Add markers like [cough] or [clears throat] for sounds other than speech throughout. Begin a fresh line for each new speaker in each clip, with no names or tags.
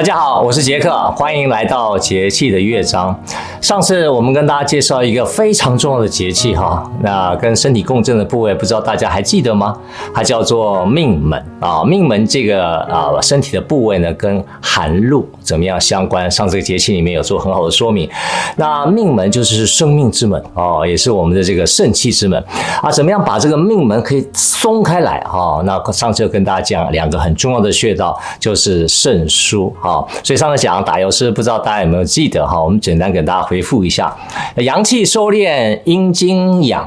大家好，我是杰克，欢迎来到节气的乐章。上次我们跟大家介绍一个非常重要的节气哈，那跟身体共振的部位，不知道大家还记得吗？它叫做命门啊。命门这个啊身体的部位呢，跟寒露怎么样相关？上这个节气里面有做很好的说明。那命门就是生命之门哦，也是我们的这个肾气之门啊。怎么样把这个命门可以松开来哈？那上次跟大家讲两个很重要的穴道，就是肾腧啊。哦，所以上次讲打油诗，不知道大家有没有记得哈？我们简单给大家回复一下：阳气收敛，阴经养；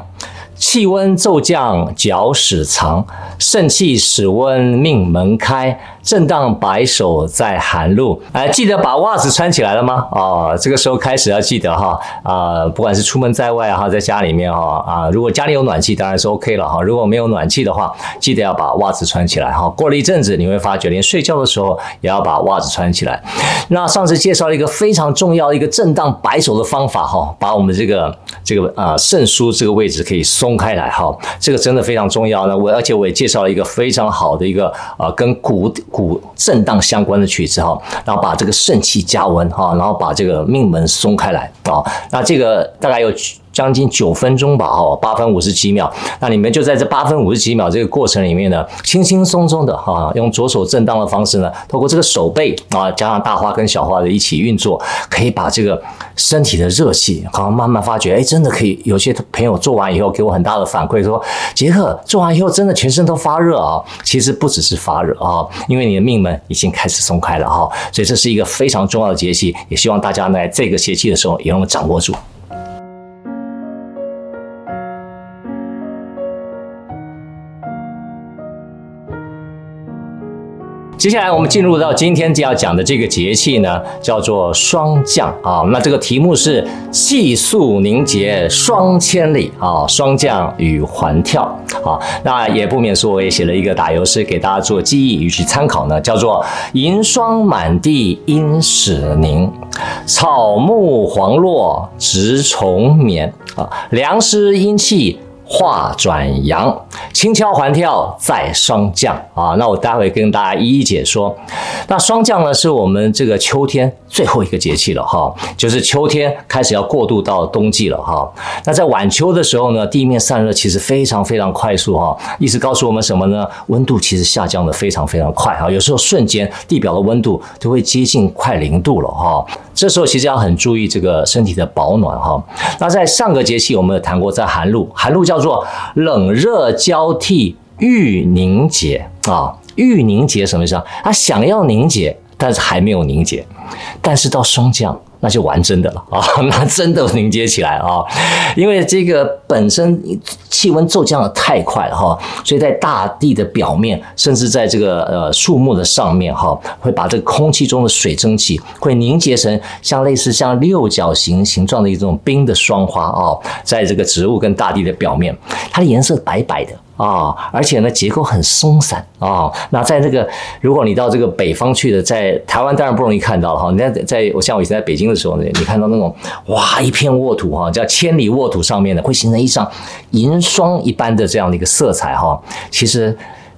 气温骤降，脚始藏；肾气始温，命门开。震荡白首在寒露，哎，记得把袜子穿起来了吗？哦，这个时候开始要记得哈，啊，不管是出门在外哈，在家里面哈，啊，如果家里有暖气当然是 OK 了哈，如果没有暖气的话，记得要把袜子穿起来哈。过了一阵子，你会发觉连睡觉的时候也要把袜子穿起来。那上次介绍了一个非常重要一个震荡白首的方法哈，把我们这个这个啊肾腧这个位置可以松开来哈，这个真的非常重要呢。我而且我也介绍了一个非常好的一个啊跟骨。骨震荡相关的曲子哈，然后把这个肾气加温哈，然后把这个命门松开来啊，那这个大概有。将近九分钟吧，哈，八分五十几秒。那你们就在这八分五十几秒这个过程里面呢，轻轻松松的哈，用左手震荡的方式呢，透过这个手背啊，加上大花跟小花的一起运作，可以把这个身体的热气，好像慢慢发觉，哎，真的可以。有些朋友做完以后给我很大的反馈，说杰克做完以后真的全身都发热啊。其实不只是发热啊，因为你的命门已经开始松开了哈，所以这是一个非常重要的节气，也希望大家在这个节气的时候也能掌握住。接下来我们进入到今天就要讲的这个节气呢，叫做霜降啊。那这个题目是气肃凝结霜千里啊，霜降与环跳啊。那也不免说，我也写了一个打油诗给大家做记忆与其参考呢，叫做银霜满地阴始凝，草木黄落植虫眠啊，凉湿阴气。化转阳，轻敲环跳在霜降啊！那我待会跟大家一一解说。那霜降呢，是我们这个秋天最后一个节气了哈，就是秋天开始要过渡到冬季了哈。那在晚秋的时候呢，地面散热其实非常非常快速哈，意思告诉我们什么呢？温度其实下降的非常非常快哈，有时候瞬间地表的温度就会接近快零度了哈。这时候其实要很注意这个身体的保暖哈。那在上个节气我们有谈过，在寒露，寒露叫做冷热交替欲凝结啊，欲凝结什么意思啊？他想要凝结，但是还没有凝结，但是到霜降。那就玩真的了啊！[laughs] 那真的凝结起来啊！因为这个本身气温骤降的太快了哈，所以在大地的表面，甚至在这个呃树木的上面哈，会把这个空气中的水蒸气会凝结成像类似像六角形形状的一种冰的霜花啊，在这个植物跟大地的表面，它的颜色白白的。啊、而且呢，结构很松散啊、那在这个，如果你到这个北方去的，在台湾当然不容易看到了哈。你在在我像我以前在北京的时候呢，你看到那种哇，一片沃土哈，叫千里沃土上面呢，会形成一张银霜一般的这样的一个色彩哈。其实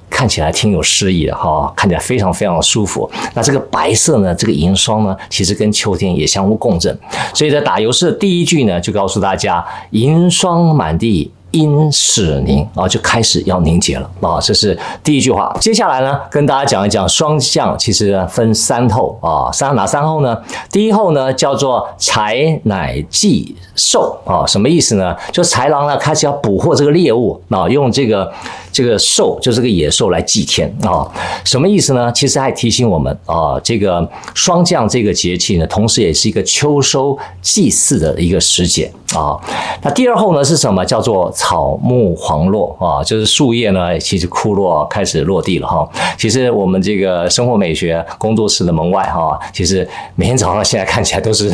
看起来挺有诗意的哈，看起来非常非常的舒服。那这个白色呢，这个银霜呢，其实跟秋天也相互共振。所以在打油诗的第一句呢，就告诉大家：银霜满地。因始凝啊，就开始要凝结了啊，这是第一句话。接下来呢，跟大家讲一讲霜降，其实分三候啊，三哪三候呢？第一候呢叫做豺乃祭兽啊，什么意思呢？就豺狼呢开始要捕获这个猎物啊，用这个这个兽，就是个野兽来祭天啊，什么意思呢？其实还提醒我们啊，这个霜降这个节气呢，同时也是一个秋收祭祀的一个时节啊。那第二候呢是什么？叫做草木黄落啊，就是树叶呢，其实枯落开始落地了哈。其实我们这个生活美学工作室的门外哈，其实每天早上现在看起来都是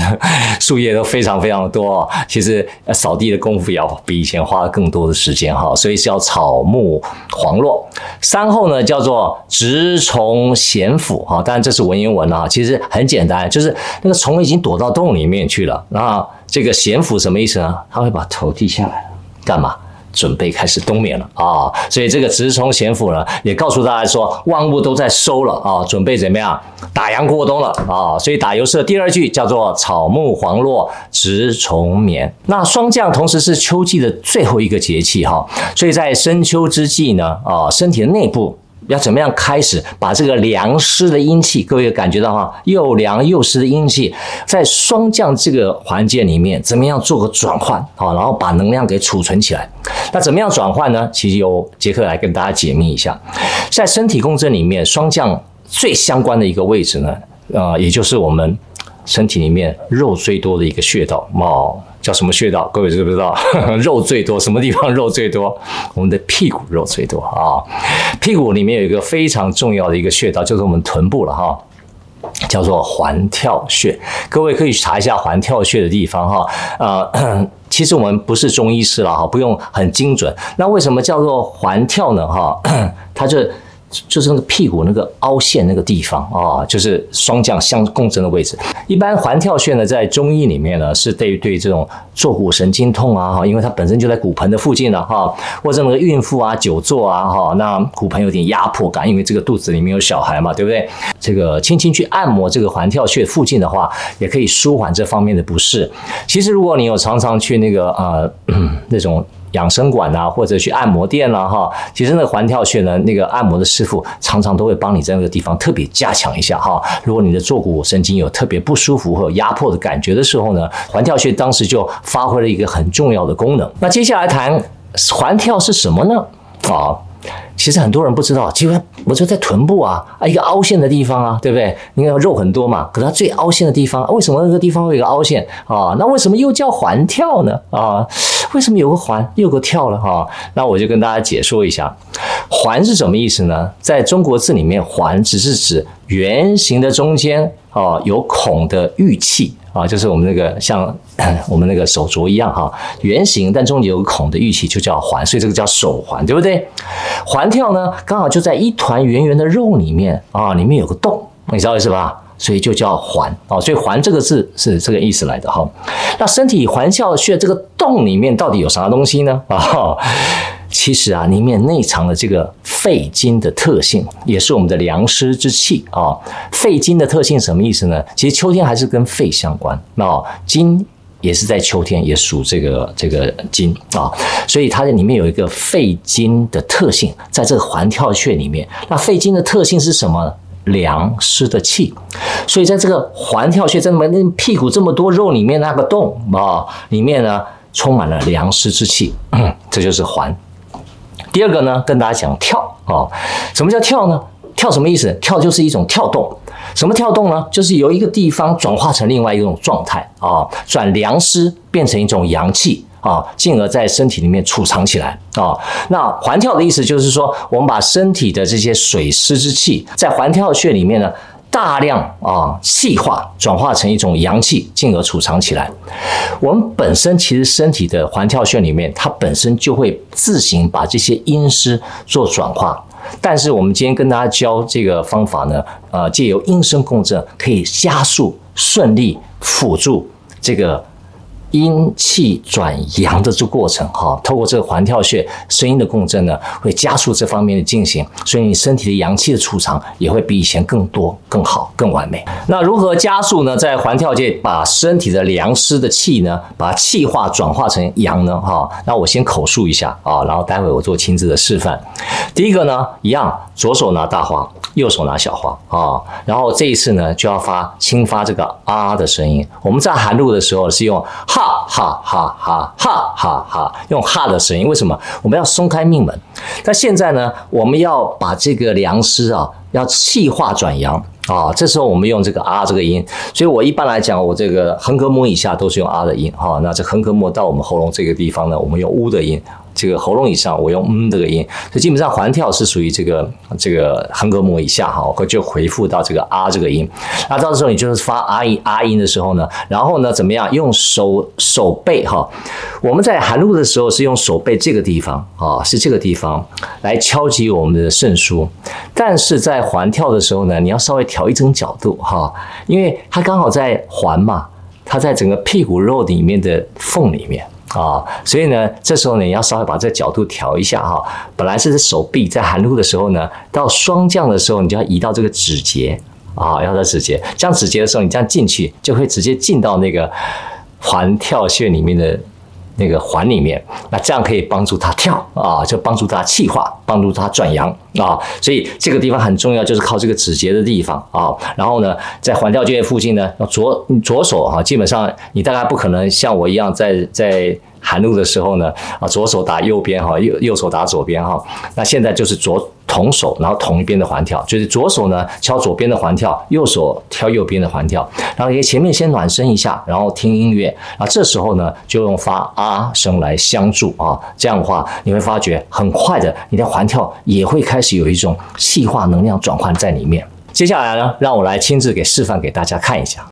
树叶都非常非常的多。其实扫地的功夫也要比以前花更多的时间哈，所以是要草木黄络。三后呢叫做蛰虫咸腐哈，当然这是文言文啊，其实很简单，就是那个虫已经躲到洞里面去了。那这个咸腐什么意思呢？他会把头低下来，干嘛？准备开始冬眠了啊！所以这个蛰虫咸腐呢，也告诉大家说，万物都在收了啊，准备怎么样打烊过冬了啊！所以打油诗的第二句叫做“草木黄落，蛰虫眠”。那霜降同时是秋季的最后一个节气哈，所以在深秋之际呢，啊，身体的内部。要怎么样开始把这个凉湿的阴气，各位感觉到哈，又凉又湿的阴气，在霜降这个环节里面，怎么样做个转换好，然后把能量给储存起来。那怎么样转换呢？其实由杰克来跟大家解密一下，在身体共振里面，霜降最相关的一个位置呢，呃，也就是我们身体里面肉最多的一个穴道哦。叫什么穴道？各位知不知道？[laughs] 肉最多，什么地方肉最多？我们的屁股肉最多啊！屁股里面有一个非常重要的一个穴道，就是我们臀部了哈，叫做环跳穴。各位可以查一下环跳穴的地方哈。呃，[clears throat] 其实我们不是中医师了哈，不用很精准。那为什么叫做环跳呢？哈，[clears throat] 它就。就是那个屁股那个凹陷那个地方啊，就是双降相共振的位置。一般环跳穴呢，在中医里面呢，是对对这种坐骨神经痛啊，哈，因为它本身就在骨盆的附近了哈，或者那个孕妇啊、久坐啊，哈，那骨盆有点压迫感，因为这个肚子里面有小孩嘛，对不对？这个轻轻去按摩这个环跳穴附近的话，也可以舒缓这方面的不适。其实如果你有常常去那个呃 [clears throat] 那种。养生馆啊，或者去按摩店啦，哈，其实那个环跳穴呢，那个按摩的师傅常常都会帮你在那个地方特别加强一下哈。如果你的坐骨神经有特别不舒服或有压迫的感觉的时候呢，环跳穴当时就发挥了一个很重要的功能。那接下来谈环跳是什么呢？啊。其实很多人不知道，其实我就在臀部啊，啊一个凹陷的地方啊，对不对？因为肉很多嘛，可是它最凹陷的地方，为什么那个地方会有个凹陷啊？那为什么又叫环跳呢？啊，为什么有个环又有个跳了哈？那我就跟大家解说一下，环是什么意思呢？在中国字里面，环只是指圆形的中间啊有孔的玉器。啊，就是我们那个像 [clears throat] 我们那个手镯一样哈，圆形但中间有个孔的玉器就叫环，所以这个叫手环，对不对？环跳呢，刚好就在一团圆圆的肉里面啊，里面有个洞，你知道意思吧？所以就叫环啊，所以环这个字是这个意思来的哈。那身体环跳穴这个洞里面到底有啥东西呢？啊？其实啊，里面内藏了这个肺经的特性，也是我们的凉湿之气啊。肺经的特性什么意思呢？其实秋天还是跟肺相关，那经也是在秋天也属这个这个经啊，所以它的里面有一个肺经的特性，在这个环跳穴里面。那肺经的特性是什么？凉湿的气，所以在这个环跳穴这么那屁股这么多肉里面那个洞啊，里面呢充满了凉湿之气，这就是环。第二个呢，跟大家讲跳啊，什么叫跳呢？跳什么意思？跳就是一种跳动。什么跳动呢？就是由一个地方转化成另外一种状态啊，转凉湿变成一种阳气啊，进而在身体里面储藏起来啊。那环跳的意思就是说，我们把身体的这些水湿之气，在环跳穴里面呢。大量啊气化转化成一种阳气，进而储藏起来。我们本身其实身体的环跳穴里面，它本身就会自行把这些阴湿做转化。但是我们今天跟大家教这个方法呢，呃，借由阴声共振，可以加速、顺利辅助这个。阴气转阳的这过程，哈，透过这个环跳穴声音的共振呢，会加速这方面的进行，所以你身体的阳气的储藏也会比以前更多、更好、更完美。那如何加速呢？在环跳穴把身体的凉湿的气呢，把气化转化成阳呢？哈，那我先口述一下啊，然后待会我做亲自的示范。第一个呢，一样，左手拿大花。右手拿小花啊，然后这一次呢，就要发轻发这个啊的声音。我们在含录的时候是用哈哈哈哈哈哈哈，哈用哈的声音。为什么？我们要松开命门。那现在呢，我们要把这个良师啊，要气化转阳啊。这时候我们用这个啊这个音。所以我一般来讲，我这个横膈膜以下都是用啊的音哈。那这横膈膜到我们喉咙这个地方呢，我们用乌的音。这个喉咙以上，我用嗯这个音，所以基本上环跳是属于这个这个横膈膜以下哈，我就回复到这个啊这个音。那到时候你就是发啊音啊音的时候呢，然后呢怎么样？用手手背哈，我们在含录的时候是用手背这个地方啊，是这个地方来敲击我们的肾腧，但是在环跳的时候呢，你要稍微调一整角度哈，因为它刚好在环嘛，它在整个屁股肉里面的缝里面。啊，所以呢，这时候呢，你要稍微把这个角度调一下哈。本来是手臂在含露的时候呢，到双降的时候，你就要移到这个指节啊，要到指节。这样指节的时候，你这样进去，就会直接进到那个环跳穴里面的。那个环里面，那这样可以帮助他跳啊，就帮助他气化，帮助他转阳啊。所以这个地方很重要，就是靠这个指节的地方啊。然后呢，在环跳穴附近呢，左左手哈，基本上你大概不可能像我一样在在。寒露的时候呢，啊，左手打右边哈，右右手打左边哈。那现在就是左同手，然后同一边的环跳，就是左手呢敲左边的环跳，右手敲右边的环跳。然后也前面先暖身一下，然后听音乐。啊，这时候呢就用发啊声来相助啊。这样的话，你会发觉很快的，你的环跳也会开始有一种气化能量转换在里面。接下来呢，让我来亲自给示范给大家看一下。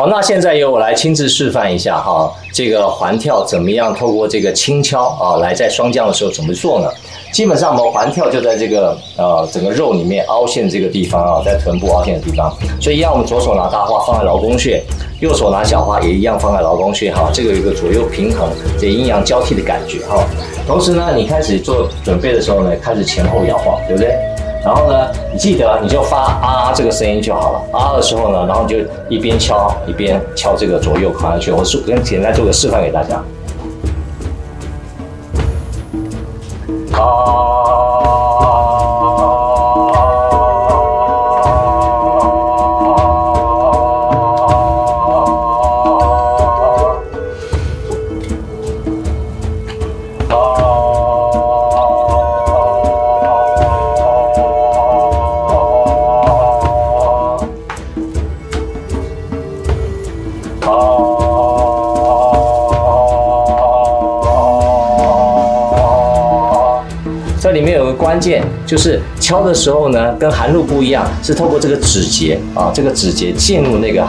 好，那现在由我来亲自示范一下哈，这个环跳怎么样？透过这个轻敲啊，来在双降的时候怎么做呢？基本上我们环跳就在这个呃整个肉里面凹陷这个地方啊，在臀部凹陷的地方，所以一样，我们左手拿大花放在劳宫穴，右手拿小花也一样放在劳宫穴哈，这个有一个左右平衡、这阴阳交替的感觉哈。同时呢，你开始做准备的时候呢，开始前后摇晃，对不对？然后呢，你记得你就发啊这个声音就好了。啊的时候呢，然后就一边敲一边敲这个左右环跳穴。我跟简单做个示范给大家。啊。关键就是敲的时候呢，跟寒露不一样，是透过这个指节啊，这个指节进入那个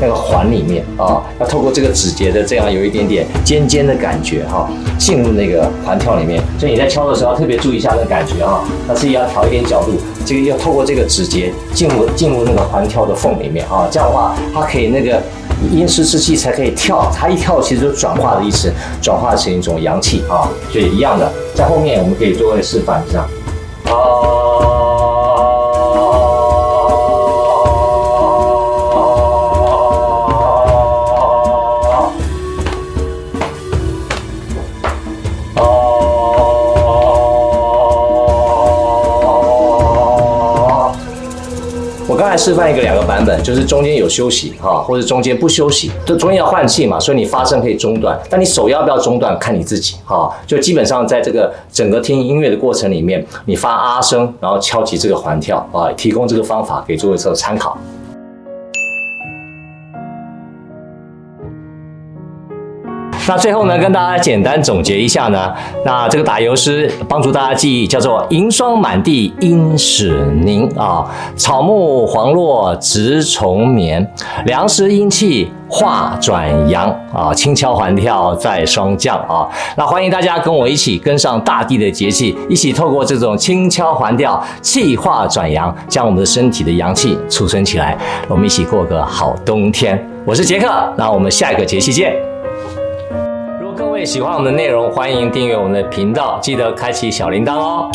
那个环里面啊，要透过这个指节的这样有一点点尖尖的感觉哈，进入那个环跳里面。所以你在敲的时候特别注意一下那个感觉啊，那自己要调一点角度，这个要透过这个指节进入进入那个环跳的缝里面啊，这样的话它可以那个。阴湿之气才可以跳，它一跳其实就转化的意思，转化成一种阳气啊，所以一样的，在后面我们可以做个示范这样一再。示范一个两个版本，就是中间有休息哈，或者中间不休息，就中间要换气嘛，所以你发声可以中断，但你手要不要中断，看你自己哈。就基本上在这个整个听音乐的过程里面，你发啊声，然后敲击这个环跳啊，提供这个方法给诸位做参考。那最后呢，跟大家简单总结一下呢，那这个打油诗帮助大家记忆，叫做“银霜满地阴始凝啊，草木黄落植重眠，凉湿阴气化转阳啊，轻敲环跳在霜降啊。”那欢迎大家跟我一起跟上大地的节气，一起透过这种轻敲环跳，气化转阳，将我们的身体的阳气储存起来，我们一起过个好冬天。我是杰克，那我们下一个节气见。喜欢我们的内容，欢迎订阅我们的频道，记得开启小铃铛哦。